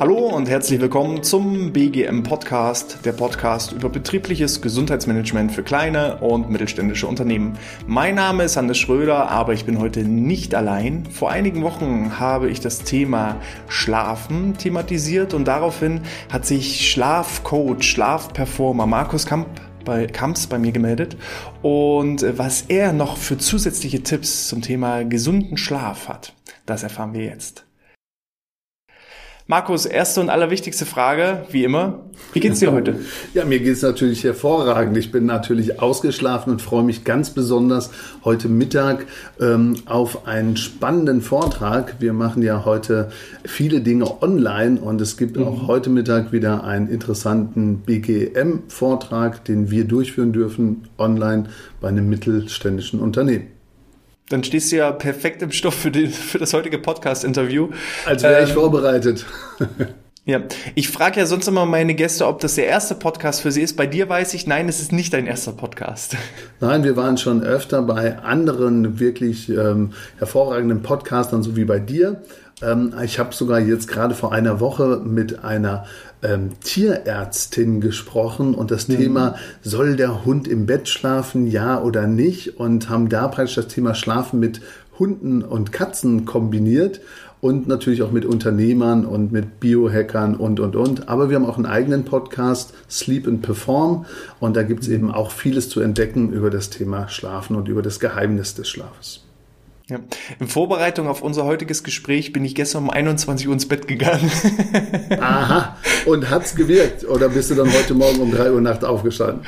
Hallo und herzlich willkommen zum BGM Podcast, der Podcast über betriebliches Gesundheitsmanagement für kleine und mittelständische Unternehmen. Mein Name ist Hannes Schröder, aber ich bin heute nicht allein. Vor einigen Wochen habe ich das Thema Schlafen thematisiert und daraufhin hat sich Schlafcoach, Schlafperformer Markus Kamp bei Kamps bei mir gemeldet und was er noch für zusätzliche Tipps zum Thema gesunden Schlaf hat, das erfahren wir jetzt. Markus, erste und allerwichtigste Frage, wie immer. Wie geht's dir heute? Ja, mir geht's natürlich hervorragend. Ich bin natürlich ausgeschlafen und freue mich ganz besonders heute Mittag ähm, auf einen spannenden Vortrag. Wir machen ja heute viele Dinge online und es gibt mhm. auch heute Mittag wieder einen interessanten BGM-Vortrag, den wir durchführen dürfen online bei einem mittelständischen Unternehmen. Dann stehst du ja perfekt im Stoff für, die, für das heutige Podcast-Interview. Als wäre ähm, ich vorbereitet. Ja, ich frage ja sonst immer meine Gäste, ob das der erste Podcast für sie ist. Bei dir weiß ich, nein, es ist nicht dein erster Podcast. Nein, wir waren schon öfter bei anderen wirklich ähm, hervorragenden Podcastern, so wie bei dir. Ähm, ich habe sogar jetzt gerade vor einer Woche mit einer ähm, Tierärztin gesprochen und das mhm. Thema, soll der Hund im Bett schlafen, ja oder nicht? Und haben da praktisch das Thema Schlafen mit Hunden und Katzen kombiniert und natürlich auch mit Unternehmern und mit Biohackern und, und, und. Aber wir haben auch einen eigenen Podcast, Sleep and Perform. Und da gibt es eben auch vieles zu entdecken über das Thema Schlafen und über das Geheimnis des Schlafes. Ja. In Vorbereitung auf unser heutiges Gespräch bin ich gestern um 21 Uhr ins Bett gegangen. Aha. Und hat's gewirkt? Oder bist du dann heute Morgen um 3 Uhr Nacht aufgestanden?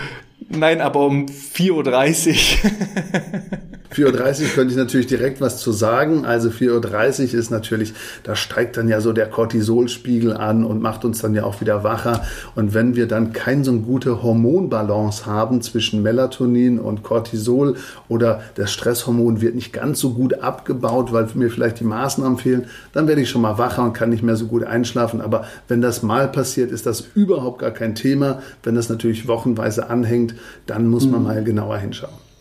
Nein, aber um 4.30 Uhr. 4.30 Uhr könnte ich natürlich direkt was zu sagen. Also 4.30 Uhr ist natürlich, da steigt dann ja so der Cortisolspiegel an und macht uns dann ja auch wieder wacher. Und wenn wir dann keine so gute Hormonbalance haben zwischen Melatonin und Cortisol oder das Stresshormon wird nicht ganz so gut abgebaut, weil mir vielleicht die Maßnahmen fehlen, dann werde ich schon mal wacher und kann nicht mehr so gut einschlafen. Aber wenn das mal passiert, ist das überhaupt gar kein Thema. Wenn das natürlich wochenweise anhängt, dann muss man mhm. mal genauer hinschauen.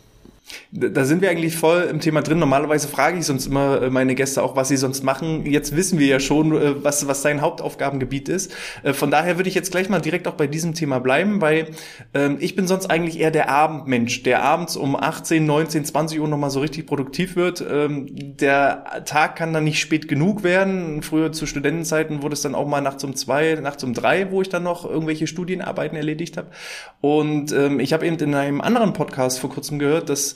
Da sind wir eigentlich voll im Thema drin. Normalerweise frage ich sonst immer äh, meine Gäste auch, was sie sonst machen. Jetzt wissen wir ja schon, äh, was, was dein Hauptaufgabengebiet ist. Äh, von daher würde ich jetzt gleich mal direkt auch bei diesem Thema bleiben, weil ähm, ich bin sonst eigentlich eher der Abendmensch, der abends um 18, 19, 20 Uhr nochmal so richtig produktiv wird. Ähm, der Tag kann dann nicht spät genug werden. Früher zu Studentenzeiten wurde es dann auch mal nachts um zwei, nachts um drei, wo ich dann noch irgendwelche Studienarbeiten erledigt habe. Und ähm, ich habe eben in einem anderen Podcast vor kurzem gehört, dass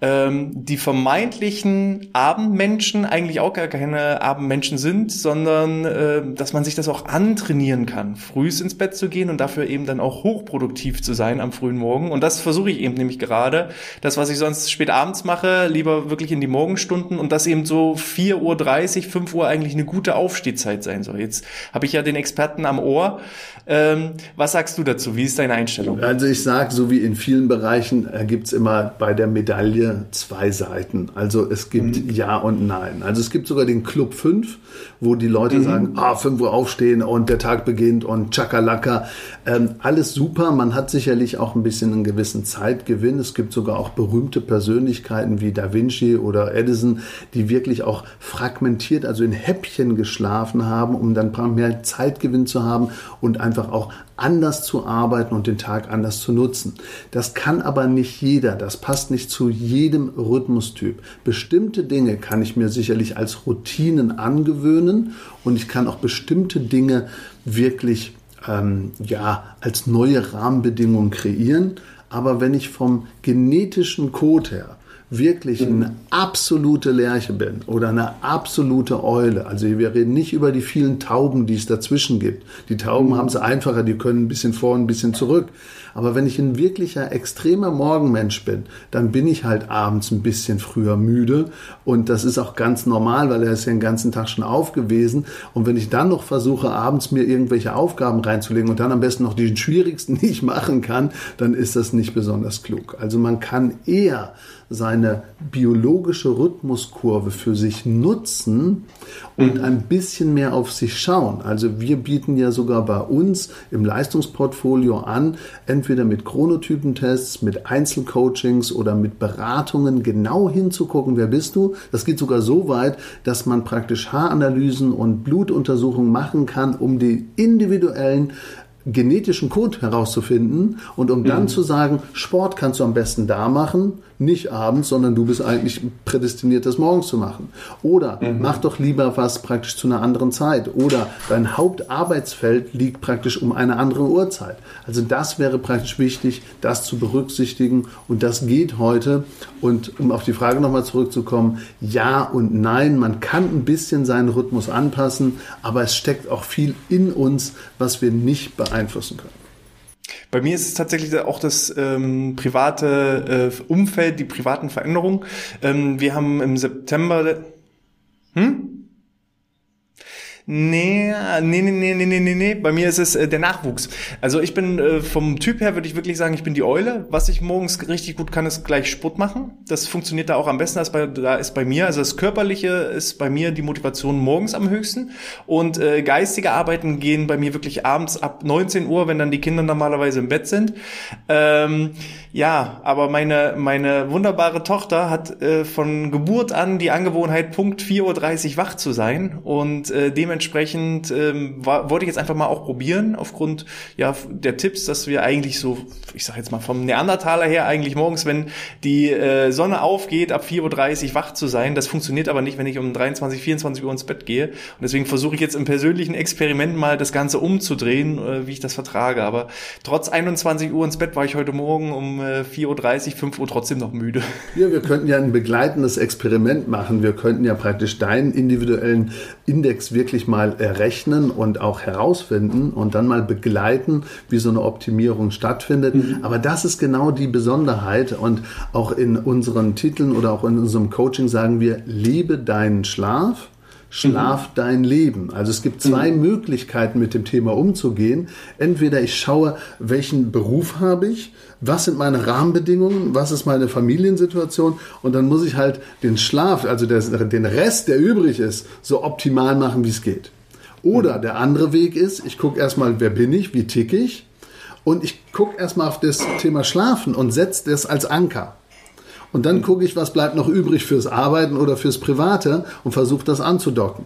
ähm, die vermeintlichen Abendmenschen eigentlich auch gar keine Abendmenschen sind, sondern äh, dass man sich das auch antrainieren kann, frühs ins Bett zu gehen und dafür eben dann auch hochproduktiv zu sein am frühen Morgen. Und das versuche ich eben nämlich gerade. Das, was ich sonst spät abends mache, lieber wirklich in die Morgenstunden und das eben so 4.30 Uhr, 5 Uhr eigentlich eine gute Aufstehzeit sein soll. Jetzt habe ich ja den Experten am Ohr. Ähm, was sagst du dazu? Wie ist deine Einstellung? Also ich sage, so wie in vielen Bereichen äh, gibt's immer bei der Medaille zwei Seiten. Also es gibt mhm. Ja und Nein. Also es gibt sogar den Club 5, wo die Leute mhm. sagen, ah, 5 Uhr aufstehen und der Tag beginnt und Chakalaka. Ähm, alles super. Man hat sicherlich auch ein bisschen einen gewissen Zeitgewinn. Es gibt sogar auch berühmte Persönlichkeiten wie Da Vinci oder Edison, die wirklich auch fragmentiert, also in Häppchen geschlafen haben, um dann mehr Zeitgewinn zu haben und einfach einfach auch anders zu arbeiten und den Tag anders zu nutzen. Das kann aber nicht jeder. Das passt nicht zu jedem Rhythmustyp. Bestimmte Dinge kann ich mir sicherlich als Routinen angewöhnen und ich kann auch bestimmte Dinge wirklich ähm, ja als neue Rahmenbedingungen kreieren. Aber wenn ich vom genetischen Code her wirklich eine absolute Lerche bin oder eine absolute Eule, also wir reden nicht über die vielen Tauben, die es dazwischen gibt. Die Tauben mhm. haben es einfacher, die können ein bisschen vor, ein bisschen zurück. Aber wenn ich ein wirklicher extremer Morgenmensch bin, dann bin ich halt abends ein bisschen früher müde und das ist auch ganz normal, weil er ist ja den ganzen Tag schon aufgewesen. Und wenn ich dann noch versuche, abends mir irgendwelche Aufgaben reinzulegen und dann am besten noch die schwierigsten nicht machen kann, dann ist das nicht besonders klug. Also man kann eher seine biologische Rhythmuskurve für sich nutzen und mhm. ein bisschen mehr auf sich schauen. Also wir bieten ja sogar bei uns im Leistungsportfolio an, entweder mit Chronotypentests, mit Einzelcoachings oder mit Beratungen genau hinzugucken, wer bist du. Das geht sogar so weit, dass man praktisch Haaranalysen und Blutuntersuchungen machen kann, um die individuellen genetischen Code herauszufinden und um dann mhm. zu sagen, Sport kannst du am besten da machen, nicht abends, sondern du bist eigentlich prädestiniert, das morgens zu machen. Oder mhm. mach doch lieber was praktisch zu einer anderen Zeit. Oder dein Hauptarbeitsfeld liegt praktisch um eine andere Uhrzeit. Also das wäre praktisch wichtig, das zu berücksichtigen. Und das geht heute. Und um auf die Frage nochmal zurückzukommen, ja und nein, man kann ein bisschen seinen Rhythmus anpassen, aber es steckt auch viel in uns, was wir nicht beeinflussen können. Bei mir ist es tatsächlich auch das ähm, private äh, Umfeld, die privaten Veränderungen. Ähm, wir haben im September. Hm? Nee, nee, nee, nee, nee, nee, nee. Bei mir ist es äh, der Nachwuchs. Also ich bin äh, vom Typ her, würde ich wirklich sagen, ich bin die Eule. Was ich morgens richtig gut kann, ist gleich Sport machen. Das funktioniert da auch am besten als bei, da ist bei mir. Also das Körperliche ist bei mir die Motivation morgens am höchsten. Und äh, geistige Arbeiten gehen bei mir wirklich abends ab 19 Uhr, wenn dann die Kinder normalerweise im Bett sind. Ähm, ja, aber meine, meine wunderbare Tochter hat äh, von Geburt an die Angewohnheit, Punkt 4.30 Uhr wach zu sein. Und äh, dementsprechend ähm, war, wollte ich jetzt einfach mal auch probieren, aufgrund ja, der Tipps, dass wir eigentlich so, ich sag jetzt mal vom Neandertaler her, eigentlich morgens, wenn die äh, Sonne aufgeht, ab 4.30 Uhr wach zu sein. Das funktioniert aber nicht, wenn ich um 23, 24 Uhr ins Bett gehe. Und deswegen versuche ich jetzt im persönlichen Experiment mal das Ganze umzudrehen, äh, wie ich das vertrage. Aber trotz 21 Uhr ins Bett war ich heute Morgen um 4.30 Uhr, 5 Uhr trotzdem noch müde. Ja, wir könnten ja ein begleitendes Experiment machen. Wir könnten ja praktisch deinen individuellen Index wirklich mal errechnen und auch herausfinden und dann mal begleiten, wie so eine Optimierung stattfindet. Mhm. Aber das ist genau die Besonderheit und auch in unseren Titeln oder auch in unserem Coaching sagen wir, liebe deinen Schlaf Schlaf dein Leben. Also es gibt zwei mhm. Möglichkeiten, mit dem Thema umzugehen. Entweder ich schaue, welchen Beruf habe ich, was sind meine Rahmenbedingungen, was ist meine Familiensituation und dann muss ich halt den Schlaf, also den Rest, der übrig ist, so optimal machen, wie es geht. Oder mhm. der andere Weg ist, ich gucke erstmal, wer bin ich, wie ticke ich und ich gucke erstmal auf das Thema Schlafen und setze das als Anker. Und dann gucke ich, was bleibt noch übrig fürs Arbeiten oder fürs Private und versuche das anzudocken.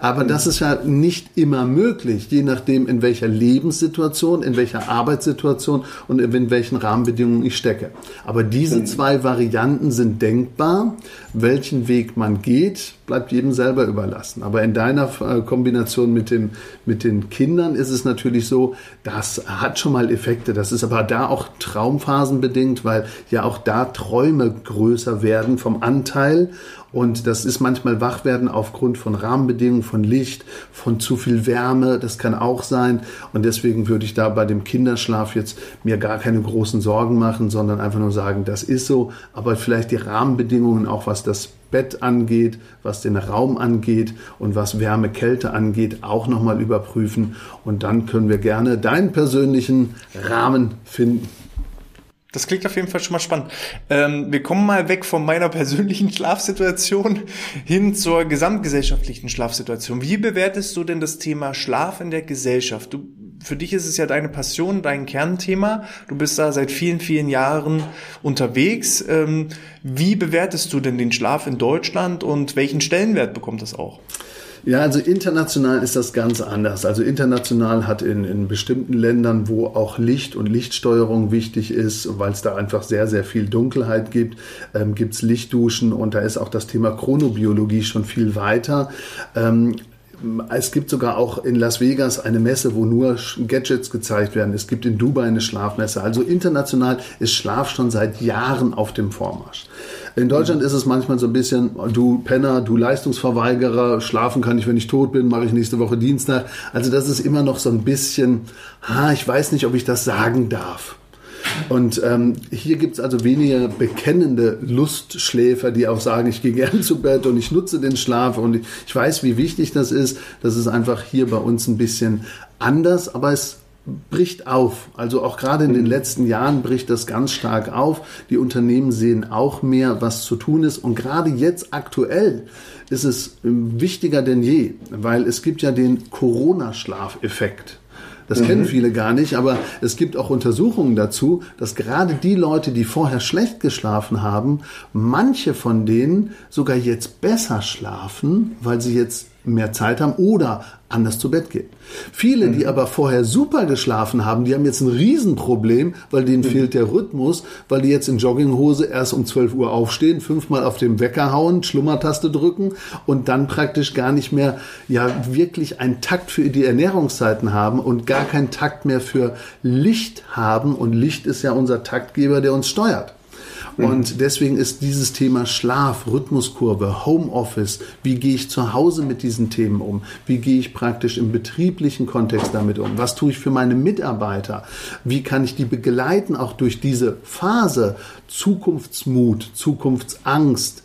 Aber das ist ja nicht immer möglich, je nachdem, in welcher Lebenssituation, in welcher Arbeitssituation und in welchen Rahmenbedingungen ich stecke. Aber diese zwei Varianten sind denkbar. Welchen Weg man geht, bleibt jedem selber überlassen. Aber in deiner äh, Kombination mit, dem, mit den Kindern ist es natürlich so, das hat schon mal Effekte. Das ist aber da auch traumphasenbedingt, weil ja auch da Träume größer werden vom Anteil und das ist manchmal Wachwerden aufgrund von Rahmenbedingungen, von Licht, von zu viel Wärme. Das kann auch sein. Und deswegen würde ich da bei dem Kinderschlaf jetzt mir gar keine großen Sorgen machen, sondern einfach nur sagen, das ist so. Aber vielleicht die Rahmenbedingungen, auch was das Bett angeht, was den Raum angeht und was Wärme, Kälte angeht, auch nochmal überprüfen. Und dann können wir gerne deinen persönlichen Rahmen finden. Das klingt auf jeden Fall schon mal spannend. Ähm, wir kommen mal weg von meiner persönlichen Schlafsituation hin zur gesamtgesellschaftlichen Schlafsituation. Wie bewertest du denn das Thema Schlaf in der Gesellschaft? Du, für dich ist es ja deine Passion, dein Kernthema. Du bist da seit vielen, vielen Jahren unterwegs. Ähm, wie bewertest du denn den Schlaf in Deutschland und welchen Stellenwert bekommt das auch? Ja, also international ist das ganz anders. Also international hat in, in bestimmten Ländern, wo auch Licht und Lichtsteuerung wichtig ist, weil es da einfach sehr, sehr viel Dunkelheit gibt, ähm, gibt es Lichtduschen und da ist auch das Thema Chronobiologie schon viel weiter. Ähm, es gibt sogar auch in Las Vegas eine Messe, wo nur Gadgets gezeigt werden. Es gibt in Dubai eine Schlafmesse. Also international ist Schlaf schon seit Jahren auf dem Vormarsch. In Deutschland ist es manchmal so ein bisschen, du Penner, du Leistungsverweigerer, schlafen kann ich, wenn ich tot bin, mache ich nächste Woche Dienstag. Also das ist immer noch so ein bisschen, ha, ich weiß nicht, ob ich das sagen darf. Und ähm, hier gibt es also weniger bekennende Lustschläfer, die auch sagen, ich gehe gern zu Bett und ich nutze den Schlaf und ich weiß, wie wichtig das ist. Das ist einfach hier bei uns ein bisschen anders, aber es bricht auf. Also auch gerade in den letzten Jahren bricht das ganz stark auf. Die Unternehmen sehen auch mehr, was zu tun ist. Und gerade jetzt aktuell ist es wichtiger denn je, weil es gibt ja den Corona-Schlafeffekt. Das mhm. kennen viele gar nicht, aber es gibt auch Untersuchungen dazu, dass gerade die Leute, die vorher schlecht geschlafen haben, manche von denen sogar jetzt besser schlafen, weil sie jetzt mehr Zeit haben oder anders zu Bett gehen. Viele, die mhm. aber vorher super geschlafen haben, die haben jetzt ein Riesenproblem, weil denen mhm. fehlt der Rhythmus, weil die jetzt in Jogginghose erst um 12 Uhr aufstehen, fünfmal auf dem Wecker hauen, Schlummertaste drücken und dann praktisch gar nicht mehr, ja, wirklich einen Takt für die Ernährungszeiten haben und gar keinen Takt mehr für Licht haben und Licht ist ja unser Taktgeber, der uns steuert. Und deswegen ist dieses Thema Schlaf, Rhythmuskurve, Homeoffice, wie gehe ich zu Hause mit diesen Themen um? Wie gehe ich praktisch im betrieblichen Kontext damit um? Was tue ich für meine Mitarbeiter? Wie kann ich die begleiten, auch durch diese Phase? Zukunftsmut, Zukunftsangst,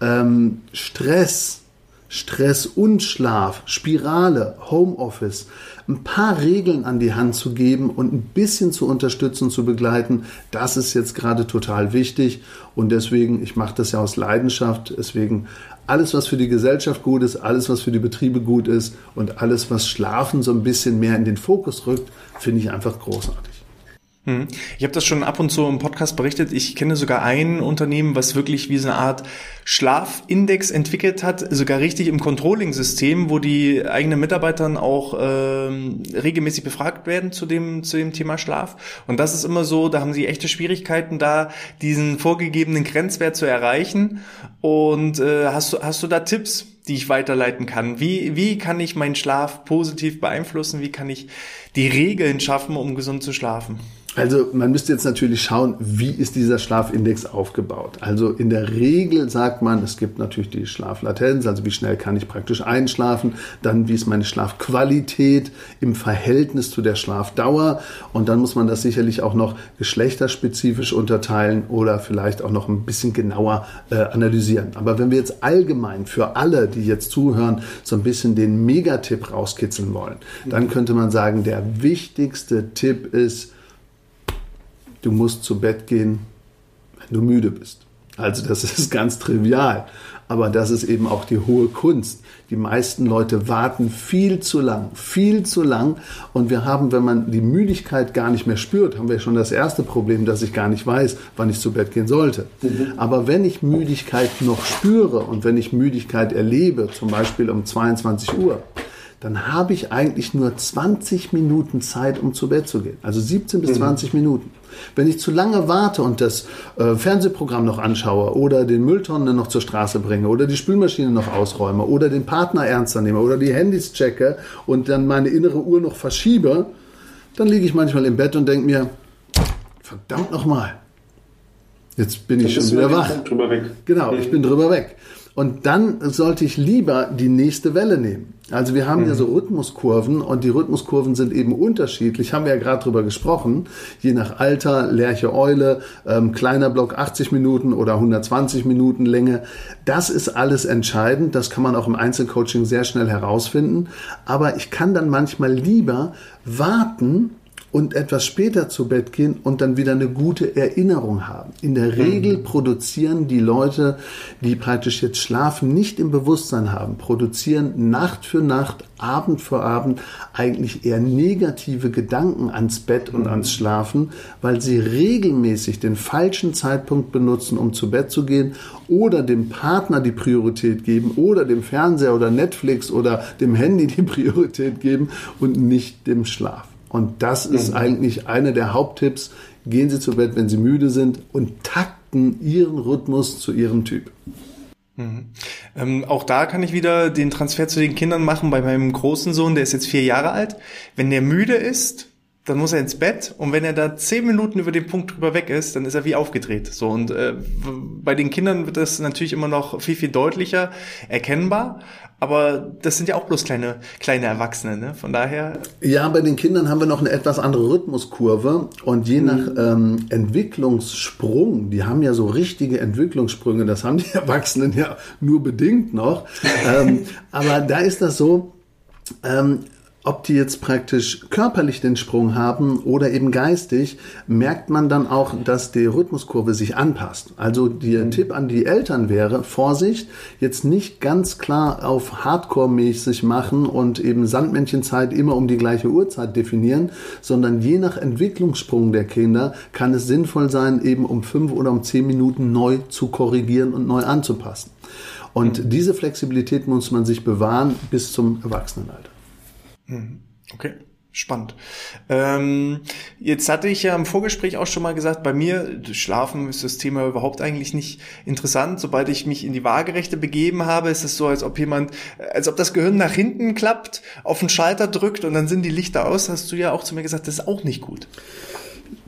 ähm, Stress, Stress und Schlaf, Spirale, Homeoffice, ein paar Regeln an die Hand zu geben und ein bisschen zu unterstützen, zu begleiten, das ist jetzt gerade total wichtig. Und deswegen, ich mache das ja aus Leidenschaft, deswegen alles, was für die Gesellschaft gut ist, alles, was für die Betriebe gut ist und alles, was Schlafen so ein bisschen mehr in den Fokus rückt, finde ich einfach großartig. Hm. Ich habe das schon ab und zu im Podcast berichtet. Ich kenne sogar ein Unternehmen, was wirklich wie so eine Art Schlafindex entwickelt hat, sogar richtig im Controlling-System, wo die eigenen Mitarbeitern auch ähm, regelmäßig befragt werden zu dem zu dem Thema Schlaf. Und das ist immer so, da haben sie echte Schwierigkeiten, da diesen vorgegebenen Grenzwert zu erreichen. Und äh, hast du hast du da Tipps? die ich weiterleiten kann? Wie, wie kann ich meinen Schlaf positiv beeinflussen? Wie kann ich die Regeln schaffen, um gesund zu schlafen? Also man müsste jetzt natürlich schauen, wie ist dieser Schlafindex aufgebaut. Also in der Regel sagt man, es gibt natürlich die Schlaflatenz, also wie schnell kann ich praktisch einschlafen, dann wie ist meine Schlafqualität im Verhältnis zu der Schlafdauer und dann muss man das sicherlich auch noch geschlechterspezifisch unterteilen oder vielleicht auch noch ein bisschen genauer äh, analysieren. Aber wenn wir jetzt allgemein für alle, die jetzt zuhören, so ein bisschen den Megatipp rauskitzeln wollen, dann könnte man sagen, der wichtigste Tipp ist, du musst zu Bett gehen, wenn du müde bist. Also das ist ganz trivial, aber das ist eben auch die hohe Kunst. Die meisten Leute warten viel zu lang, viel zu lang und wir haben, wenn man die Müdigkeit gar nicht mehr spürt, haben wir schon das erste Problem, dass ich gar nicht weiß, wann ich zu Bett gehen sollte. Mhm. Aber wenn ich Müdigkeit noch spüre und wenn ich Müdigkeit erlebe, zum Beispiel um 22 Uhr, dann habe ich eigentlich nur 20 Minuten Zeit, um zu Bett zu gehen. Also 17 bis 20 mhm. Minuten. Wenn ich zu lange warte und das äh, Fernsehprogramm noch anschaue oder den Mülltonnen noch zur Straße bringe oder die Spülmaschine noch ausräume oder den Partner ernster nehme oder die Handys checke und dann meine innere Uhr noch verschiebe, dann liege ich manchmal im Bett und denke mir, verdammt nochmal, jetzt bin ich schon wieder wach. Genau, ich bin drüber weg. Und dann sollte ich lieber die nächste Welle nehmen. Also wir haben mhm. ja so Rhythmuskurven und die Rhythmuskurven sind eben unterschiedlich, haben wir ja gerade drüber gesprochen, je nach Alter, Lerche Eule, ähm, kleiner Block 80 Minuten oder 120 Minuten Länge. Das ist alles entscheidend, das kann man auch im Einzelcoaching sehr schnell herausfinden. Aber ich kann dann manchmal lieber warten, und etwas später zu Bett gehen und dann wieder eine gute Erinnerung haben. In der Regel mhm. produzieren die Leute, die praktisch jetzt schlafen, nicht im Bewusstsein haben, produzieren Nacht für Nacht, Abend für Abend eigentlich eher negative Gedanken ans Bett und mhm. ans Schlafen, weil sie regelmäßig den falschen Zeitpunkt benutzen, um zu Bett zu gehen oder dem Partner die Priorität geben oder dem Fernseher oder Netflix oder dem Handy die Priorität geben und nicht dem Schlaf. Und das ist mhm. eigentlich einer der Haupttipps. Gehen Sie zu Bett, wenn Sie müde sind und takten Ihren Rhythmus zu Ihrem Typ. Mhm. Ähm, auch da kann ich wieder den Transfer zu den Kindern machen bei meinem großen Sohn, der ist jetzt vier Jahre alt. Wenn der müde ist, dann muss er ins Bett und wenn er da zehn Minuten über den Punkt drüber weg ist, dann ist er wie aufgedreht. So und äh, bei den Kindern wird das natürlich immer noch viel viel deutlicher erkennbar. Aber das sind ja auch bloß kleine, kleine Erwachsene, ne? Von daher. Ja, bei den Kindern haben wir noch eine etwas andere Rhythmuskurve. Und je mhm. nach ähm, Entwicklungssprung, die haben ja so richtige Entwicklungssprünge, das haben die Erwachsenen ja nur bedingt noch. ähm, aber da ist das so, ähm, ob die jetzt praktisch körperlich den Sprung haben oder eben geistig, merkt man dann auch, dass die Rhythmuskurve sich anpasst. Also der mhm. Tipp an die Eltern wäre, Vorsicht, jetzt nicht ganz klar auf Hardcore-mäßig machen und eben Sandmännchenzeit immer um die gleiche Uhrzeit definieren, sondern je nach Entwicklungssprung der Kinder kann es sinnvoll sein, eben um fünf oder um zehn Minuten neu zu korrigieren und neu anzupassen. Und mhm. diese Flexibilität muss man sich bewahren bis zum Erwachsenenalter. Mhm. Okay. Spannend. Ähm, jetzt hatte ich ja im Vorgespräch auch schon mal gesagt, bei mir, Schlafen ist das Thema überhaupt eigentlich nicht interessant. Sobald ich mich in die Waagerechte begeben habe, ist es so, als ob jemand, als ob das Gehirn nach hinten klappt, auf den Schalter drückt und dann sind die Lichter aus. Hast du ja auch zu mir gesagt, das ist auch nicht gut.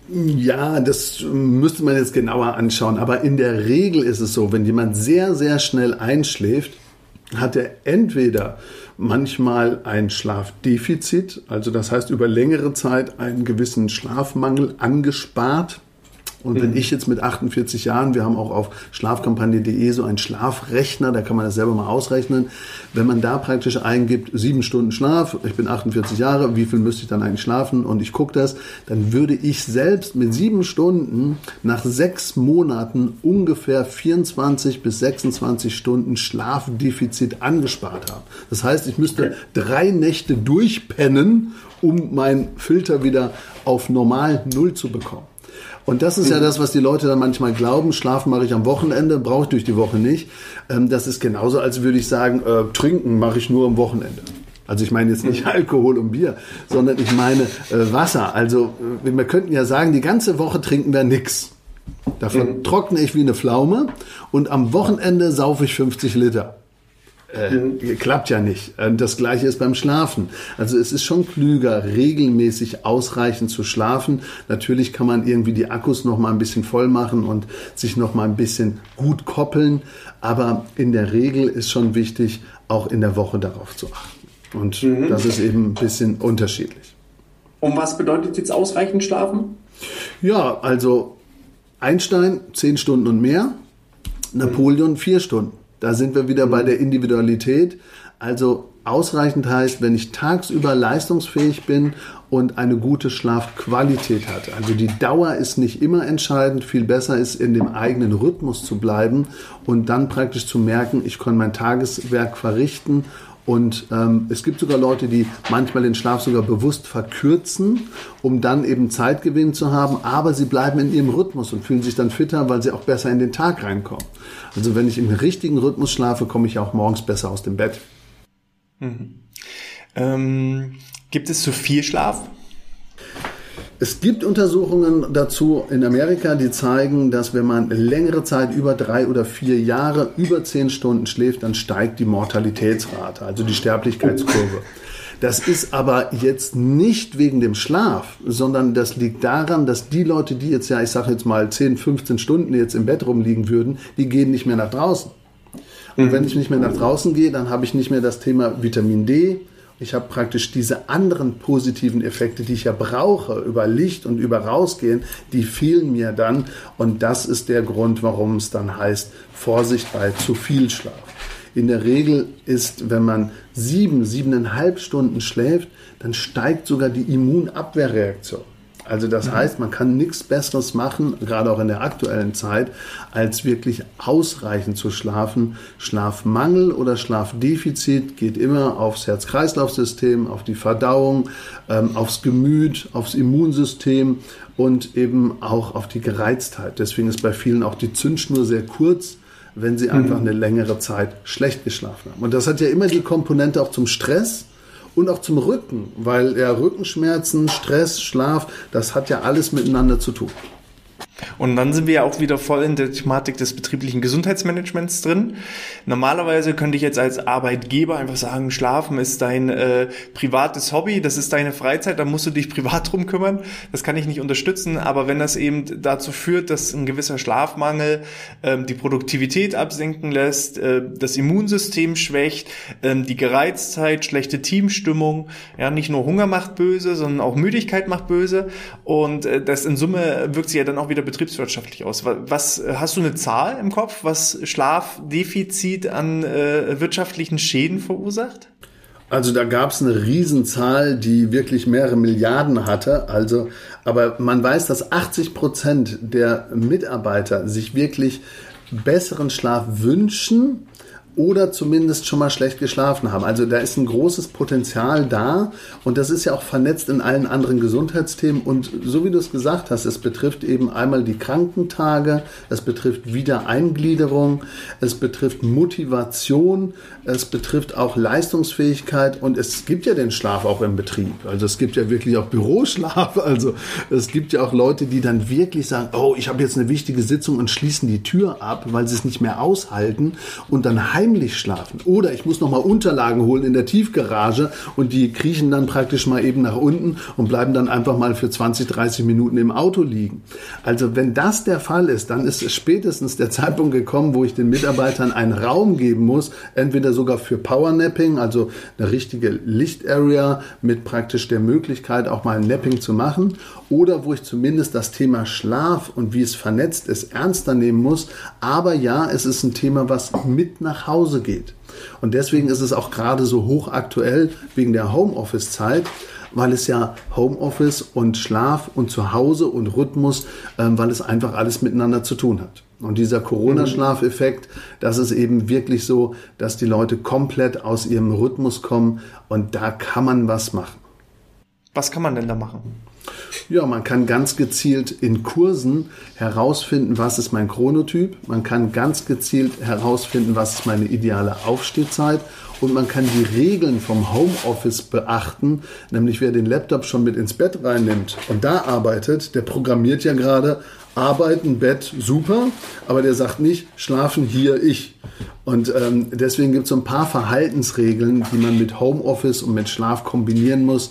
Ja, das müsste man jetzt genauer anschauen. Aber in der Regel ist es so, wenn jemand sehr, sehr schnell einschläft, hat er entweder manchmal ein Schlafdefizit, also das heißt über längere Zeit einen gewissen Schlafmangel angespart und wenn ich jetzt mit 48 Jahren, wir haben auch auf schlafkampagne.de so einen Schlafrechner, da kann man das selber mal ausrechnen. Wenn man da praktisch eingibt, sieben Stunden Schlaf, ich bin 48 Jahre, wie viel müsste ich dann eigentlich schlafen und ich gucke das, dann würde ich selbst mit sieben Stunden nach sechs Monaten ungefähr 24 bis 26 Stunden Schlafdefizit angespart haben. Das heißt, ich müsste drei Nächte durchpennen, um meinen Filter wieder auf normal Null zu bekommen. Und das ist ja das, was die Leute dann manchmal glauben. Schlafen mache ich am Wochenende, brauche ich durch die Woche nicht. Ähm, das ist genauso, als würde ich sagen, äh, trinken mache ich nur am Wochenende. Also ich meine jetzt nicht Alkohol und Bier, sondern ich meine äh, Wasser. Also äh, wir könnten ja sagen, die ganze Woche trinken wir nix. Davon mhm. trockne ich wie eine Pflaume und am Wochenende saufe ich 50 Liter äh, klappt ja nicht. Das gleiche ist beim Schlafen. Also es ist schon klüger, regelmäßig ausreichend zu schlafen. Natürlich kann man irgendwie die Akkus noch mal ein bisschen voll machen und sich noch mal ein bisschen gut koppeln. Aber in der Regel ist schon wichtig, auch in der Woche darauf zu achten. Und mhm. das ist eben ein bisschen unterschiedlich. Und was bedeutet jetzt ausreichend schlafen? Ja, also Einstein zehn Stunden und mehr, Napoleon vier Stunden. Da sind wir wieder bei der Individualität. Also ausreichend heißt, wenn ich tagsüber leistungsfähig bin und eine gute Schlafqualität hat. Also die Dauer ist nicht immer entscheidend. Viel besser ist, in dem eigenen Rhythmus zu bleiben und dann praktisch zu merken, ich kann mein Tageswerk verrichten und ähm, es gibt sogar Leute, die manchmal den Schlaf sogar bewusst verkürzen, um dann eben Zeitgewinn zu haben, aber sie bleiben in ihrem Rhythmus und fühlen sich dann fitter, weil sie auch besser in den Tag reinkommen. Also wenn ich im richtigen Rhythmus schlafe, komme ich auch morgens besser aus dem Bett. Mhm. Ähm, gibt es zu viel Schlaf? Es gibt Untersuchungen dazu in Amerika, die zeigen, dass wenn man längere Zeit über drei oder vier Jahre über zehn Stunden schläft, dann steigt die Mortalitätsrate, also die Sterblichkeitskurve. Das ist aber jetzt nicht wegen dem Schlaf, sondern das liegt daran, dass die Leute, die jetzt ja, ich sage jetzt mal 10, 15 Stunden jetzt im Bett rumliegen würden, die gehen nicht mehr nach draußen. Und wenn ich nicht mehr nach draußen gehe, dann habe ich nicht mehr das Thema Vitamin D, ich habe praktisch diese anderen positiven Effekte, die ich ja brauche, über Licht und über Rausgehen, die fehlen mir dann. Und das ist der Grund, warum es dann heißt, Vorsicht bei zu viel Schlaf. In der Regel ist, wenn man sieben, siebeneinhalb Stunden schläft, dann steigt sogar die Immunabwehrreaktion. Also das heißt, man kann nichts Besseres machen, gerade auch in der aktuellen Zeit, als wirklich ausreichend zu schlafen. Schlafmangel oder Schlafdefizit geht immer aufs Herz-Kreislauf-System, auf die Verdauung, ähm, aufs Gemüt, aufs Immunsystem und eben auch auf die Gereiztheit. Deswegen ist bei vielen auch die Zündschnur sehr kurz wenn sie einfach mhm. eine längere Zeit schlecht geschlafen haben. Und das hat ja immer die Komponente auch zum Stress und auch zum Rücken, weil ja Rückenschmerzen, Stress, Schlaf, das hat ja alles miteinander zu tun. Und dann sind wir ja auch wieder voll in der Thematik des betrieblichen Gesundheitsmanagements drin. Normalerweise könnte ich jetzt als Arbeitgeber einfach sagen, Schlafen ist dein äh, privates Hobby, das ist deine Freizeit, da musst du dich privat drum kümmern. Das kann ich nicht unterstützen. Aber wenn das eben dazu führt, dass ein gewisser Schlafmangel ähm, die Produktivität absenken lässt, äh, das Immunsystem schwächt, ähm, die Gereiztheit, schlechte Teamstimmung, ja, nicht nur Hunger macht böse, sondern auch Müdigkeit macht böse. Und äh, das in Summe wirkt sich ja dann auch wieder betriebswirtschaftlich aus? Was hast du eine Zahl im Kopf, was Schlafdefizit an äh, wirtschaftlichen Schäden verursacht? Also da gab es eine Riesenzahl, die wirklich mehrere Milliarden hatte. Also, aber man weiß, dass 80 Prozent der Mitarbeiter sich wirklich besseren Schlaf wünschen oder zumindest schon mal schlecht geschlafen haben. Also da ist ein großes Potenzial da und das ist ja auch vernetzt in allen anderen Gesundheitsthemen und so wie du es gesagt hast, es betrifft eben einmal die Krankentage, es betrifft Wiedereingliederung, es betrifft Motivation, es betrifft auch Leistungsfähigkeit und es gibt ja den Schlaf auch im Betrieb. Also es gibt ja wirklich auch Büroschlaf, also es gibt ja auch Leute, die dann wirklich sagen, oh, ich habe jetzt eine wichtige Sitzung und schließen die Tür ab, weil sie es nicht mehr aushalten und dann heim heimlich schlafen. Oder ich muss nochmal Unterlagen holen in der Tiefgarage und die kriechen dann praktisch mal eben nach unten und bleiben dann einfach mal für 20, 30 Minuten im Auto liegen. Also wenn das der Fall ist, dann ist spätestens der Zeitpunkt gekommen, wo ich den Mitarbeitern einen Raum geben muss, entweder sogar für Powernapping, also eine richtige Lichtarea mit praktisch der Möglichkeit auch mal ein Napping zu machen, oder wo ich zumindest das Thema Schlaf und wie es vernetzt ist ernster nehmen muss. Aber ja, es ist ein Thema, was mit nach Hause geht. Und deswegen ist es auch gerade so hochaktuell wegen der Homeoffice-Zeit, weil es ja Homeoffice und Schlaf und Zuhause und Rhythmus, ähm, weil es einfach alles miteinander zu tun hat. Und dieser Corona-Schlafeffekt, das ist eben wirklich so, dass die Leute komplett aus ihrem Rhythmus kommen und da kann man was machen. Was kann man denn da machen? Ja, man kann ganz gezielt in Kursen herausfinden, was ist mein Chronotyp. Man kann ganz gezielt herausfinden, was ist meine ideale Aufstehzeit. Und man kann die Regeln vom Homeoffice beachten, nämlich wer den Laptop schon mit ins Bett reinnimmt und da arbeitet, der programmiert ja gerade Arbeiten, Bett, super, aber der sagt nicht, schlafen hier ich. Und ähm, deswegen gibt es so ein paar Verhaltensregeln, die man mit Homeoffice und mit Schlaf kombinieren muss.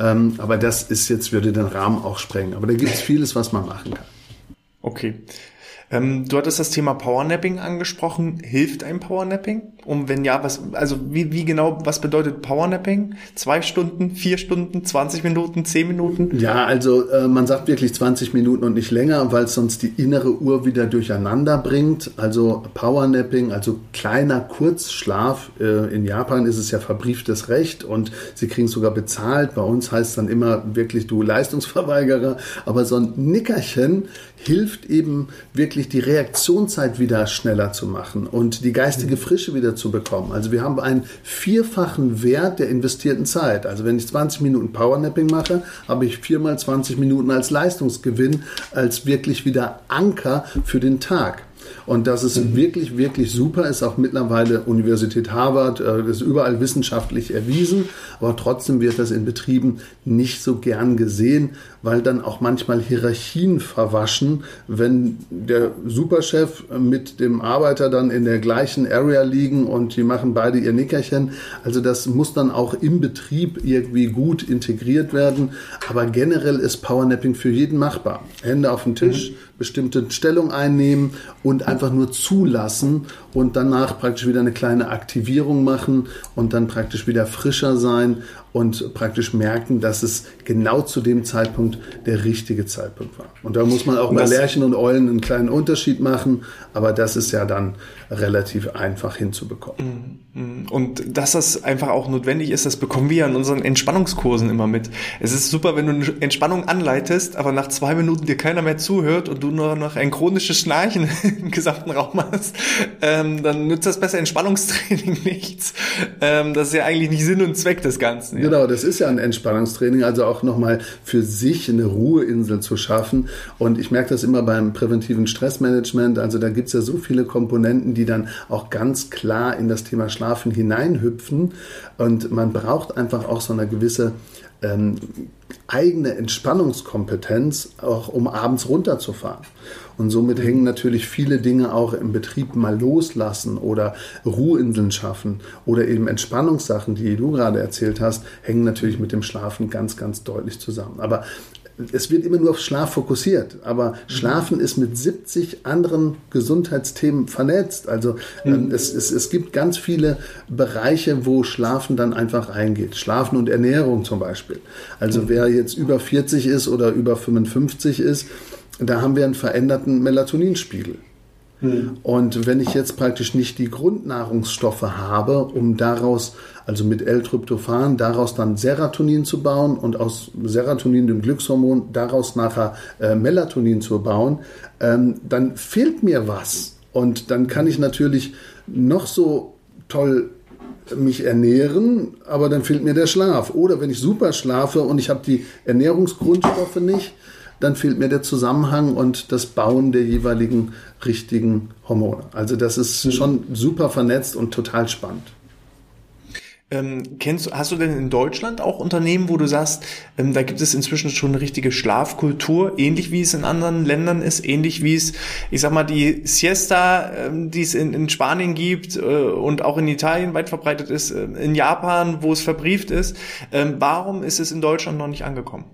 Ähm, aber das ist jetzt, würde den Rahmen auch sprengen. Aber da gibt es vieles, was man machen kann. Okay. Ähm, du hattest das Thema Powernapping angesprochen. Hilft ein Powernapping? Und wenn ja, was, also wie, wie genau, was bedeutet Powernapping? Zwei Stunden, vier Stunden, 20 Minuten, zehn Minuten? Ja, also äh, man sagt wirklich 20 Minuten und nicht länger, weil es sonst die innere Uhr wieder durcheinander bringt. Also Powernapping, also kleiner Kurzschlaf. Äh, in Japan ist es ja verbrieftes Recht und sie kriegen es sogar bezahlt. Bei uns heißt es dann immer wirklich du Leistungsverweigerer. Aber so ein Nickerchen hilft eben wirklich die Reaktionszeit wieder schneller zu machen und die geistige Frische wieder zu bekommen. Also wir haben einen vierfachen Wert der investierten Zeit. Also wenn ich 20 Minuten Powernapping mache, habe ich viermal 20 Minuten als Leistungsgewinn, als wirklich wieder Anker für den Tag. Und das ist mhm. wirklich, wirklich super. Ist auch mittlerweile Universität Harvard, äh, ist überall wissenschaftlich erwiesen. Aber trotzdem wird das in Betrieben nicht so gern gesehen, weil dann auch manchmal Hierarchien verwaschen, wenn der Superchef mit dem Arbeiter dann in der gleichen Area liegen und die machen beide ihr Nickerchen. Also das muss dann auch im Betrieb irgendwie gut integriert werden. Aber generell ist Powernapping für jeden machbar. Hände auf den Tisch, mhm. bestimmte Stellung einnehmen und einfach nur zulassen und danach praktisch wieder eine kleine Aktivierung machen und dann praktisch wieder frischer sein und praktisch merken, dass es genau zu dem Zeitpunkt der richtige Zeitpunkt war. Und da muss man auch bei Lärchen und Eulen einen kleinen Unterschied machen, aber das ist ja dann relativ einfach hinzubekommen. Mm. Und dass das einfach auch notwendig ist, das bekommen wir in unseren Entspannungskursen immer mit. Es ist super, wenn du eine Entspannung anleitest, aber nach zwei Minuten dir keiner mehr zuhört und du nur noch ein chronisches Schnarchen im gesamten Raum hast, ähm, dann nützt das besser Entspannungstraining nichts. Ähm, das ist ja eigentlich nicht Sinn und Zweck des Ganzen. Ja. Genau, das ist ja ein Entspannungstraining, also auch nochmal für sich eine Ruheinsel zu schaffen. Und ich merke das immer beim präventiven Stressmanagement. Also da gibt es ja so viele Komponenten, die dann auch ganz klar in das Thema Schlafen hineinhüpfen. Und man braucht einfach auch so eine gewisse ähm, eigene Entspannungskompetenz, auch um abends runterzufahren. Und somit hängen natürlich viele Dinge auch im Betrieb mal loslassen oder Ruheinseln schaffen oder eben Entspannungssachen, die du gerade erzählt hast, hängen natürlich mit dem Schlafen ganz, ganz deutlich zusammen. Aber es wird immer nur auf Schlaf fokussiert, aber Schlafen ist mit 70 anderen Gesundheitsthemen vernetzt. Also ähm, es, es, es gibt ganz viele Bereiche, wo Schlafen dann einfach reingeht. Schlafen und Ernährung zum Beispiel. Also wer jetzt über 40 ist oder über 55 ist, da haben wir einen veränderten Melatoninspiegel. Mhm. Und wenn ich jetzt praktisch nicht die Grundnahrungsstoffe habe, um daraus, also mit L-Tryptophan, daraus dann Serotonin zu bauen und aus Serotonin, dem Glückshormon, daraus nachher äh, Melatonin zu bauen, ähm, dann fehlt mir was. Und dann kann ich natürlich noch so toll mich ernähren, aber dann fehlt mir der Schlaf. Oder wenn ich super schlafe und ich habe die Ernährungsgrundstoffe nicht, dann fehlt mir der Zusammenhang und das Bauen der jeweiligen richtigen Hormone. Also das ist schon super vernetzt und total spannend. Ähm, kennst, hast du denn in Deutschland auch Unternehmen, wo du sagst, ähm, da gibt es inzwischen schon eine richtige Schlafkultur, ähnlich wie es in anderen Ländern ist, ähnlich wie es, ich sag mal, die Siesta, ähm, die es in, in Spanien gibt äh, und auch in Italien weit verbreitet ist, äh, in Japan, wo es verbrieft ist. Ähm, warum ist es in Deutschland noch nicht angekommen?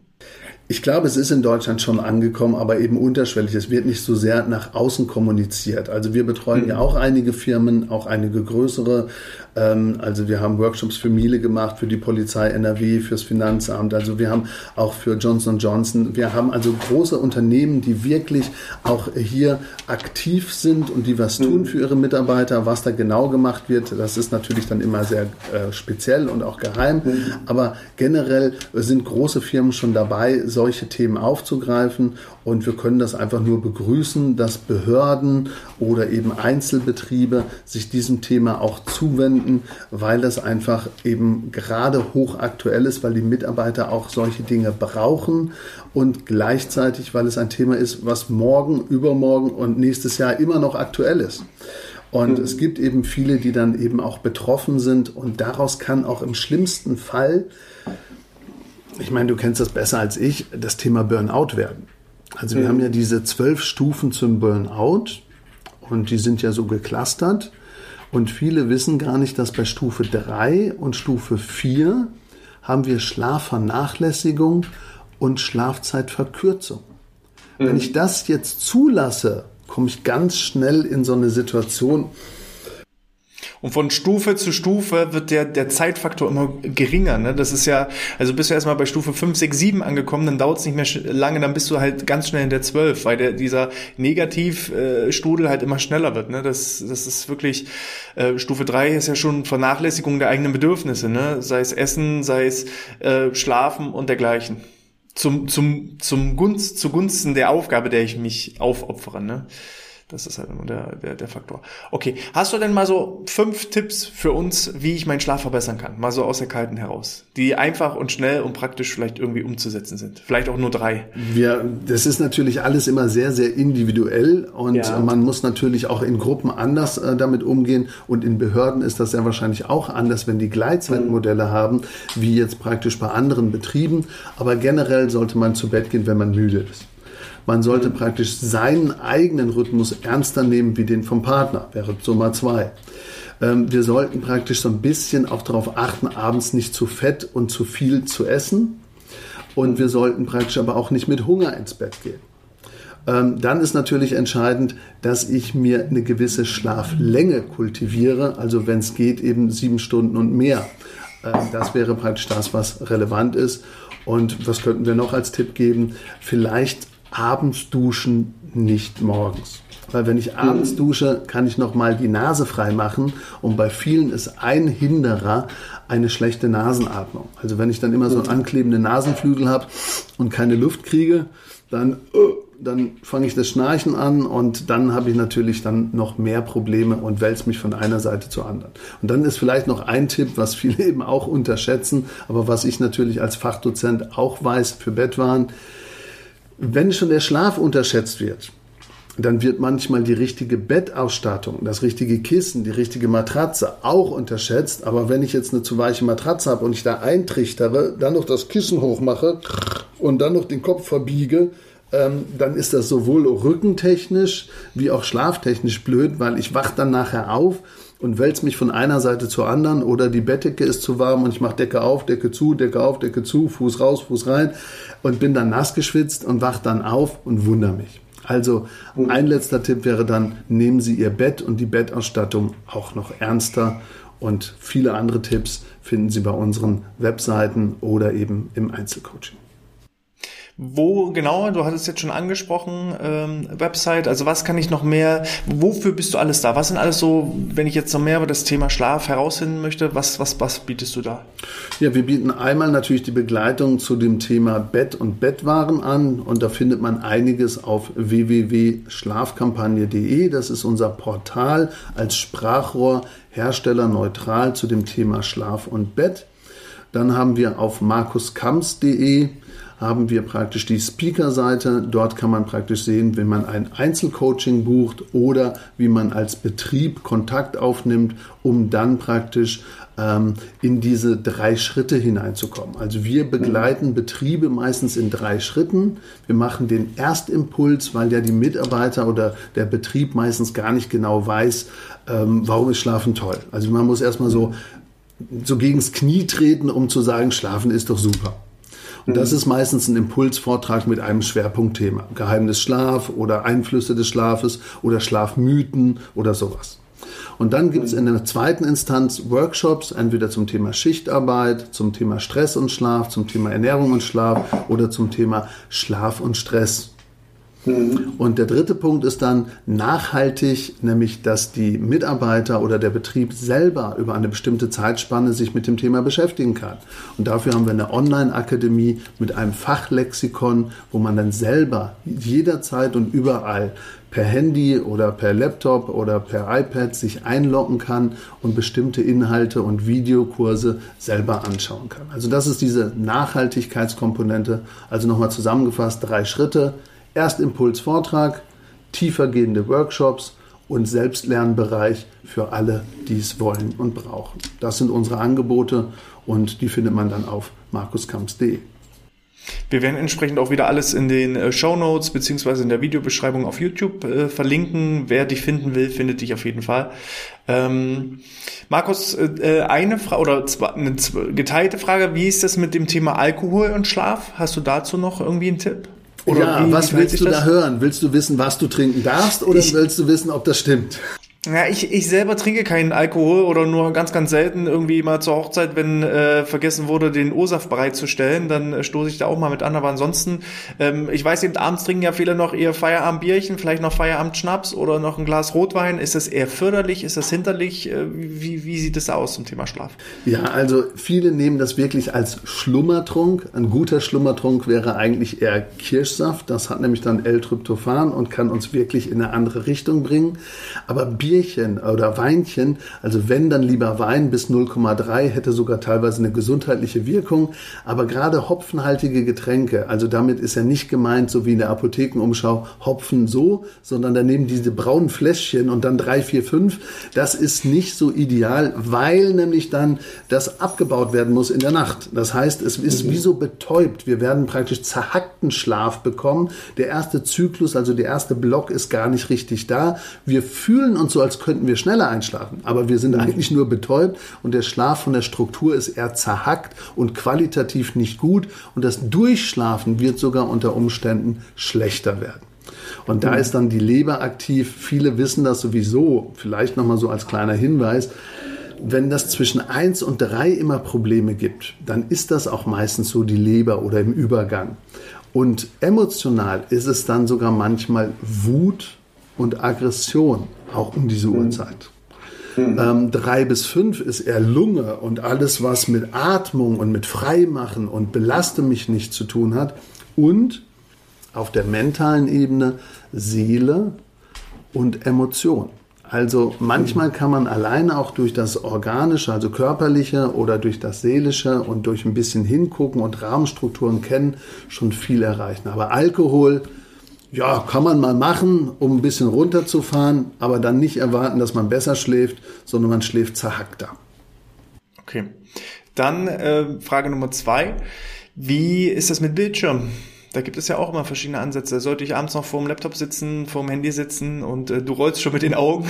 Ich glaube, es ist in Deutschland schon angekommen, aber eben unterschwellig. Es wird nicht so sehr nach außen kommuniziert. Also wir betreuen mhm. ja auch einige Firmen, auch einige größere. Ähm, also wir haben Workshops für Miele gemacht, für die Polizei NRW, fürs Finanzamt. Also wir haben auch für Johnson Johnson. Wir haben also große Unternehmen, die wirklich auch hier aktiv sind und die was tun für ihre Mitarbeiter. Was da genau gemacht wird, das ist natürlich dann immer sehr äh, speziell und auch geheim. Aber generell sind große Firmen schon dabei, solche Themen aufzugreifen und wir können das einfach nur begrüßen, dass Behörden oder eben Einzelbetriebe sich diesem Thema auch zuwenden, weil das einfach eben gerade hochaktuell ist, weil die Mitarbeiter auch solche Dinge brauchen und gleichzeitig, weil es ein Thema ist, was morgen, übermorgen und nächstes Jahr immer noch aktuell ist. Und mhm. es gibt eben viele, die dann eben auch betroffen sind und daraus kann auch im schlimmsten Fall, ich meine, du kennst das besser als ich, das Thema Burnout werden. Also wir mhm. haben ja diese zwölf Stufen zum Burnout und die sind ja so geclustert. Und viele wissen gar nicht, dass bei Stufe 3 und Stufe 4 haben wir Schlafvernachlässigung und Schlafzeitverkürzung. Mhm. Wenn ich das jetzt zulasse, komme ich ganz schnell in so eine Situation, und von Stufe zu Stufe wird der, der Zeitfaktor immer geringer. Ne? Das ist ja, also bist du erstmal bei Stufe 5, 6, 7 angekommen, dann dauert es nicht mehr lange, dann bist du halt ganz schnell in der 12, weil der, dieser Negativstrudel halt immer schneller wird. Ne? Das, das ist wirklich, äh, Stufe 3 ist ja schon Vernachlässigung der eigenen Bedürfnisse, ne? sei es Essen, sei es äh, Schlafen und dergleichen. Zum, zum, zum Gunst, zugunsten der Aufgabe, der ich mich aufopfere. Ne? Das ist halt immer der, der, der Faktor. Okay, hast du denn mal so fünf Tipps für uns, wie ich meinen Schlaf verbessern kann? Mal so aus der Kalten heraus. Die einfach und schnell und praktisch vielleicht irgendwie umzusetzen sind. Vielleicht auch nur drei. Wir, das ist natürlich alles immer sehr, sehr individuell und ja. man muss natürlich auch in Gruppen anders äh, damit umgehen und in Behörden ist das ja wahrscheinlich auch anders, wenn die Gleitzeitmodelle mhm. haben, wie jetzt praktisch bei anderen Betrieben. Aber generell sollte man zu Bett gehen, wenn man müde ist. Man sollte praktisch seinen eigenen Rhythmus ernster nehmen wie den vom Partner, wäre Nummer zwei. Ähm, wir sollten praktisch so ein bisschen auch darauf achten, abends nicht zu fett und zu viel zu essen. Und wir sollten praktisch aber auch nicht mit Hunger ins Bett gehen. Ähm, dann ist natürlich entscheidend, dass ich mir eine gewisse Schlaflänge kultiviere, also wenn es geht, eben sieben Stunden und mehr. Ähm, das wäre praktisch das, was relevant ist. Und was könnten wir noch als Tipp geben? Vielleicht abends duschen, nicht morgens. Weil wenn ich abends dusche, kann ich noch mal die Nase frei machen. Und bei vielen ist ein Hinderer eine schlechte Nasenatmung. Also wenn ich dann immer so anklebende Nasenflügel habe und keine Luft kriege, dann, uh, dann fange ich das Schnarchen an und dann habe ich natürlich dann noch mehr Probleme und wälze mich von einer Seite zur anderen. Und dann ist vielleicht noch ein Tipp, was viele eben auch unterschätzen, aber was ich natürlich als Fachdozent auch weiß für Bettwaren wenn schon der Schlaf unterschätzt wird, dann wird manchmal die richtige Bettausstattung, das richtige Kissen, die richtige Matratze auch unterschätzt. Aber wenn ich jetzt eine zu weiche Matratze habe und ich da eintrichtere, dann noch das Kissen hochmache und dann noch den Kopf verbiege, ähm, dann ist das sowohl rückentechnisch wie auch schlaftechnisch blöd, weil ich wach dann nachher auf und wälze mich von einer Seite zur anderen oder die Bettdecke ist zu warm und ich mache Decke auf, Decke zu, Decke auf, Decke zu, Fuß raus, Fuß rein und bin dann nass geschwitzt und wach dann auf und wundere mich. Also ein letzter Tipp wäre dann, nehmen Sie Ihr Bett und die Bettausstattung auch noch ernster und viele andere Tipps finden Sie bei unseren Webseiten oder eben im Einzelcoaching. Wo genau, du hattest jetzt schon angesprochen, ähm, Website, also was kann ich noch mehr, wofür bist du alles da? Was sind alles so, wenn ich jetzt noch mehr über das Thema Schlaf herausfinden möchte, was, was, was bietest du da? Ja, wir bieten einmal natürlich die Begleitung zu dem Thema Bett und Bettwaren an und da findet man einiges auf www.schlafkampagne.de. Das ist unser Portal als Sprachrohr herstellerneutral zu dem Thema Schlaf und Bett. Dann haben wir auf markuskamps.de haben wir praktisch die Speaker-Seite. Dort kann man praktisch sehen, wenn man ein Einzelcoaching bucht oder wie man als Betrieb Kontakt aufnimmt, um dann praktisch ähm, in diese drei Schritte hineinzukommen. Also wir begleiten Betriebe meistens in drei Schritten. Wir machen den Erstimpuls, weil ja die Mitarbeiter oder der Betrieb meistens gar nicht genau weiß, ähm, warum ist Schlafen toll. Also man muss erstmal so so gegens Knie treten, um zu sagen, Schlafen ist doch super. Und das ist meistens ein Impulsvortrag mit einem Schwerpunktthema. Geheimnis Schlaf oder Einflüsse des Schlafes oder Schlafmythen oder sowas. Und dann gibt es in der zweiten Instanz Workshops, entweder zum Thema Schichtarbeit, zum Thema Stress und Schlaf, zum Thema Ernährung und Schlaf oder zum Thema Schlaf und Stress. Mhm. Und der dritte Punkt ist dann nachhaltig, nämlich dass die Mitarbeiter oder der Betrieb selber über eine bestimmte Zeitspanne sich mit dem Thema beschäftigen kann. Und dafür haben wir eine Online-Akademie mit einem Fachlexikon, wo man dann selber jederzeit und überall per Handy oder per Laptop oder per iPad sich einloggen kann und bestimmte Inhalte und Videokurse selber anschauen kann. Also das ist diese Nachhaltigkeitskomponente. Also nochmal zusammengefasst, drei Schritte. Erstimpuls Vortrag, tiefergehende Workshops und Selbstlernbereich für alle, die es wollen und brauchen. Das sind unsere Angebote und die findet man dann auf markuskamps.de. Wir werden entsprechend auch wieder alles in den äh, Show Notes beziehungsweise in der Videobeschreibung auf YouTube äh, verlinken. Wer dich finden will, findet dich auf jeden Fall. Ähm, Markus, äh, äh eine Frage oder zwei, eine geteilte Frage: Wie ist das mit dem Thema Alkohol und Schlaf? Hast du dazu noch irgendwie einen Tipp? Oder ja, was willst du da hören? Willst du wissen, was du trinken darfst oder ich, willst du wissen, ob das stimmt? Ja, ich, ich selber trinke keinen Alkohol oder nur ganz, ganz selten irgendwie mal zur Hochzeit, wenn äh, vergessen wurde, den O-Saft bereitzustellen, dann äh, stoße ich da auch mal mit an. Aber ansonsten, ähm, ich weiß eben, abends trinken ja viele noch ihr Feierabendbierchen, vielleicht noch Feierabendschnaps oder noch ein Glas Rotwein. Ist das eher förderlich? Ist das hinterlich? Äh, wie, wie sieht es aus zum Thema Schlaf? Ja, also viele nehmen das wirklich als Schlummertrunk. Ein guter Schlummertrunk wäre eigentlich eher Kirschsaft. Das hat nämlich dann L-Tryptophan und kann uns wirklich in eine andere Richtung bringen. Aber Bier Bierchen oder Weinchen, also wenn dann lieber Wein bis 0,3, hätte sogar teilweise eine gesundheitliche Wirkung. Aber gerade hopfenhaltige Getränke, also damit ist ja nicht gemeint, so wie in der Apothekenumschau, Hopfen so, sondern daneben diese braunen Fläschchen und dann 3, 4, 5. Das ist nicht so ideal, weil nämlich dann das abgebaut werden muss in der Nacht. Das heißt, es ist wie so betäubt. Wir werden praktisch zerhackten Schlaf bekommen. Der erste Zyklus, also der erste Block ist gar nicht richtig da. Wir fühlen uns so als könnten wir schneller einschlafen. Aber wir sind eigentlich nur betäubt und der Schlaf von der Struktur ist eher zerhackt und qualitativ nicht gut. Und das Durchschlafen wird sogar unter Umständen schlechter werden. Und da ist dann die Leber aktiv. Viele wissen das sowieso. Vielleicht nochmal so als kleiner Hinweis. Wenn das zwischen 1 und 3 immer Probleme gibt, dann ist das auch meistens so die Leber oder im Übergang. Und emotional ist es dann sogar manchmal Wut und Aggression auch um diese mhm. Uhrzeit. Mhm. Ähm, drei bis fünf ist eher Lunge und alles, was mit Atmung und mit Freimachen und Belaste mich nicht zu tun hat. Und auf der mentalen Ebene Seele und Emotion. Also manchmal mhm. kann man alleine auch durch das Organische, also körperliche oder durch das Seelische und durch ein bisschen hingucken und Rahmenstrukturen kennen, schon viel erreichen. Aber Alkohol ja, kann man mal machen, um ein bisschen runterzufahren, aber dann nicht erwarten, dass man besser schläft, sondern man schläft zerhackter. Okay. Dann äh, Frage Nummer zwei. Wie ist das mit Bildschirm? Da gibt es ja auch immer verschiedene Ansätze. Sollte ich abends noch vor dem Laptop sitzen, vor dem Handy sitzen und äh, du rollst schon mit den Augen?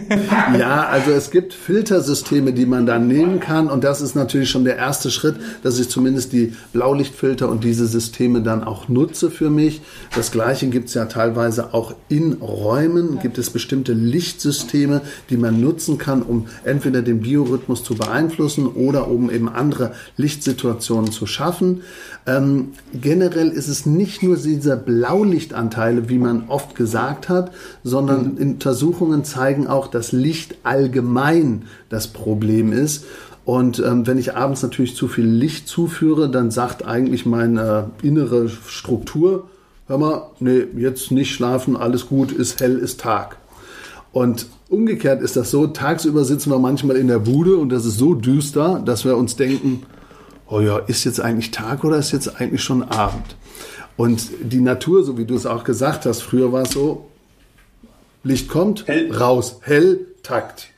ja, also es gibt Filtersysteme, die man dann nehmen kann und das ist natürlich schon der erste Schritt, dass ich zumindest die Blaulichtfilter und diese Systeme dann auch nutze für mich. Das gleiche gibt es ja teilweise auch in Räumen, gibt es bestimmte Lichtsysteme, die man nutzen kann, um entweder den Biorhythmus zu beeinflussen oder um eben andere Lichtsituationen zu schaffen. Ähm, generell ist es ist nicht nur diese Blaulichtanteile, wie man oft gesagt hat, sondern mhm. Untersuchungen zeigen auch, dass Licht allgemein das Problem ist. Und ähm, wenn ich abends natürlich zu viel Licht zuführe, dann sagt eigentlich meine innere Struktur, hör mal, nee, jetzt nicht schlafen, alles gut, ist hell, ist Tag. Und umgekehrt ist das so, tagsüber sitzen wir manchmal in der Bude und das ist so düster, dass wir uns denken, oh ja, ist jetzt eigentlich Tag oder ist jetzt eigentlich schon Abend? Und die Natur, so wie du es auch gesagt hast, früher war es so, Licht kommt, hell. raus, hell, Takt.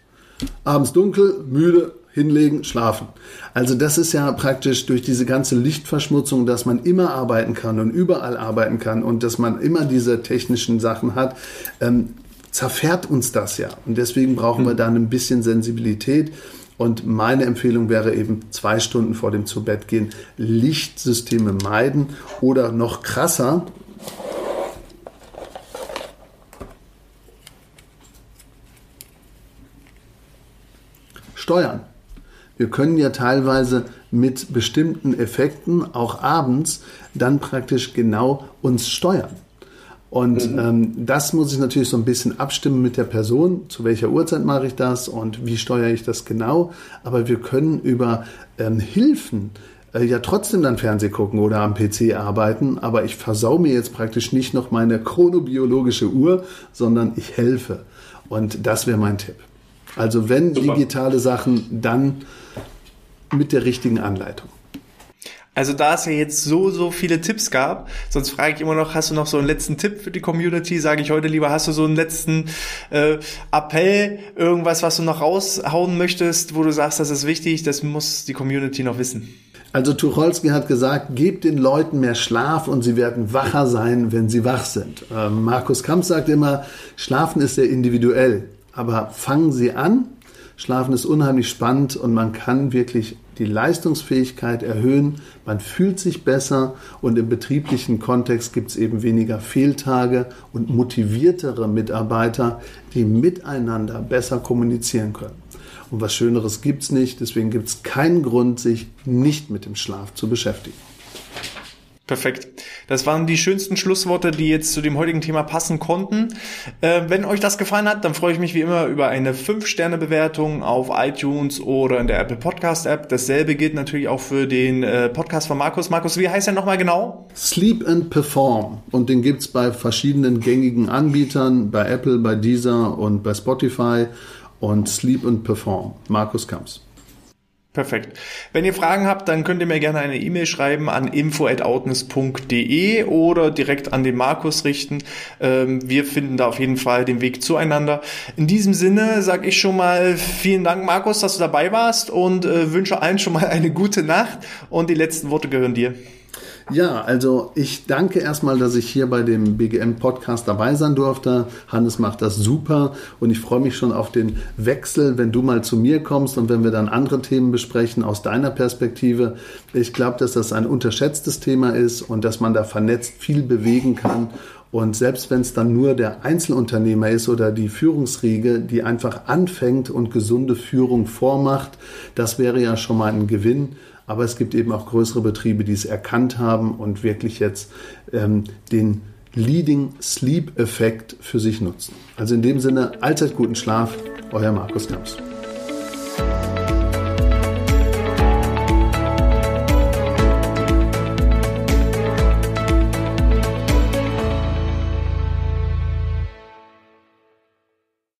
Abends dunkel, müde, hinlegen, schlafen. Also das ist ja praktisch durch diese ganze Lichtverschmutzung, dass man immer arbeiten kann und überall arbeiten kann und dass man immer diese technischen Sachen hat, ähm, zerfährt uns das ja. Und deswegen brauchen wir hm. dann ein bisschen Sensibilität. Und meine Empfehlung wäre eben zwei Stunden vor dem Zubettgehen Lichtsysteme meiden oder noch krasser, steuern. Wir können ja teilweise mit bestimmten Effekten auch abends dann praktisch genau uns steuern. Und mhm. ähm, das muss ich natürlich so ein bisschen abstimmen mit der Person, zu welcher Uhrzeit mache ich das und wie steuere ich das genau. Aber wir können über ähm, Hilfen äh, ja trotzdem dann Fernseh gucken oder am PC arbeiten, aber ich versau mir jetzt praktisch nicht noch meine chronobiologische Uhr, sondern ich helfe. Und das wäre mein Tipp. Also wenn Super. digitale Sachen, dann mit der richtigen Anleitung. Also da es ja jetzt so, so viele Tipps gab, sonst frage ich immer noch, hast du noch so einen letzten Tipp für die Community? Sage ich heute lieber, hast du so einen letzten äh, Appell, irgendwas, was du noch raushauen möchtest, wo du sagst, das ist wichtig, das muss die Community noch wissen? Also Tucholsky hat gesagt, gebt den Leuten mehr Schlaf und sie werden wacher sein, wenn sie wach sind. Ähm, Markus Kamp sagt immer, Schlafen ist sehr individuell, aber fangen Sie an. Schlafen ist unheimlich spannend und man kann wirklich die Leistungsfähigkeit erhöhen, man fühlt sich besser und im betrieblichen Kontext gibt es eben weniger Fehltage und motiviertere Mitarbeiter, die miteinander besser kommunizieren können. Und was Schöneres gibt es nicht, deswegen gibt es keinen Grund, sich nicht mit dem Schlaf zu beschäftigen. Perfekt. Das waren die schönsten Schlussworte, die jetzt zu dem heutigen Thema passen konnten. Äh, wenn euch das gefallen hat, dann freue ich mich wie immer über eine 5-Sterne-Bewertung auf iTunes oder in der Apple Podcast App. Dasselbe gilt natürlich auch für den äh, Podcast von Markus. Markus, wie heißt er nochmal genau? Sleep and Perform. Und den gibt's bei verschiedenen gängigen Anbietern, bei Apple, bei Deezer und bei Spotify. Und Sleep and Perform. Markus Kamps. Perfekt. Wenn ihr Fragen habt, dann könnt ihr mir gerne eine E-Mail schreiben an info@outness.de oder direkt an den Markus richten. Ähm, wir finden da auf jeden Fall den Weg zueinander. In diesem Sinne sage ich schon mal vielen Dank, Markus, dass du dabei warst und äh, wünsche allen schon mal eine gute Nacht und die letzten Worte gehören dir. Ja, also ich danke erstmal, dass ich hier bei dem BGM-Podcast dabei sein durfte. Hannes macht das super und ich freue mich schon auf den Wechsel, wenn du mal zu mir kommst und wenn wir dann andere Themen besprechen aus deiner Perspektive. Ich glaube, dass das ein unterschätztes Thema ist und dass man da vernetzt viel bewegen kann. Und selbst wenn es dann nur der Einzelunternehmer ist oder die Führungsriege, die einfach anfängt und gesunde Führung vormacht, das wäre ja schon mal ein Gewinn. Aber es gibt eben auch größere Betriebe, die es erkannt haben und wirklich jetzt ähm, den Leading Sleep Effekt für sich nutzen. Also in dem Sinne, allzeit guten Schlaf, euer Markus Kamps.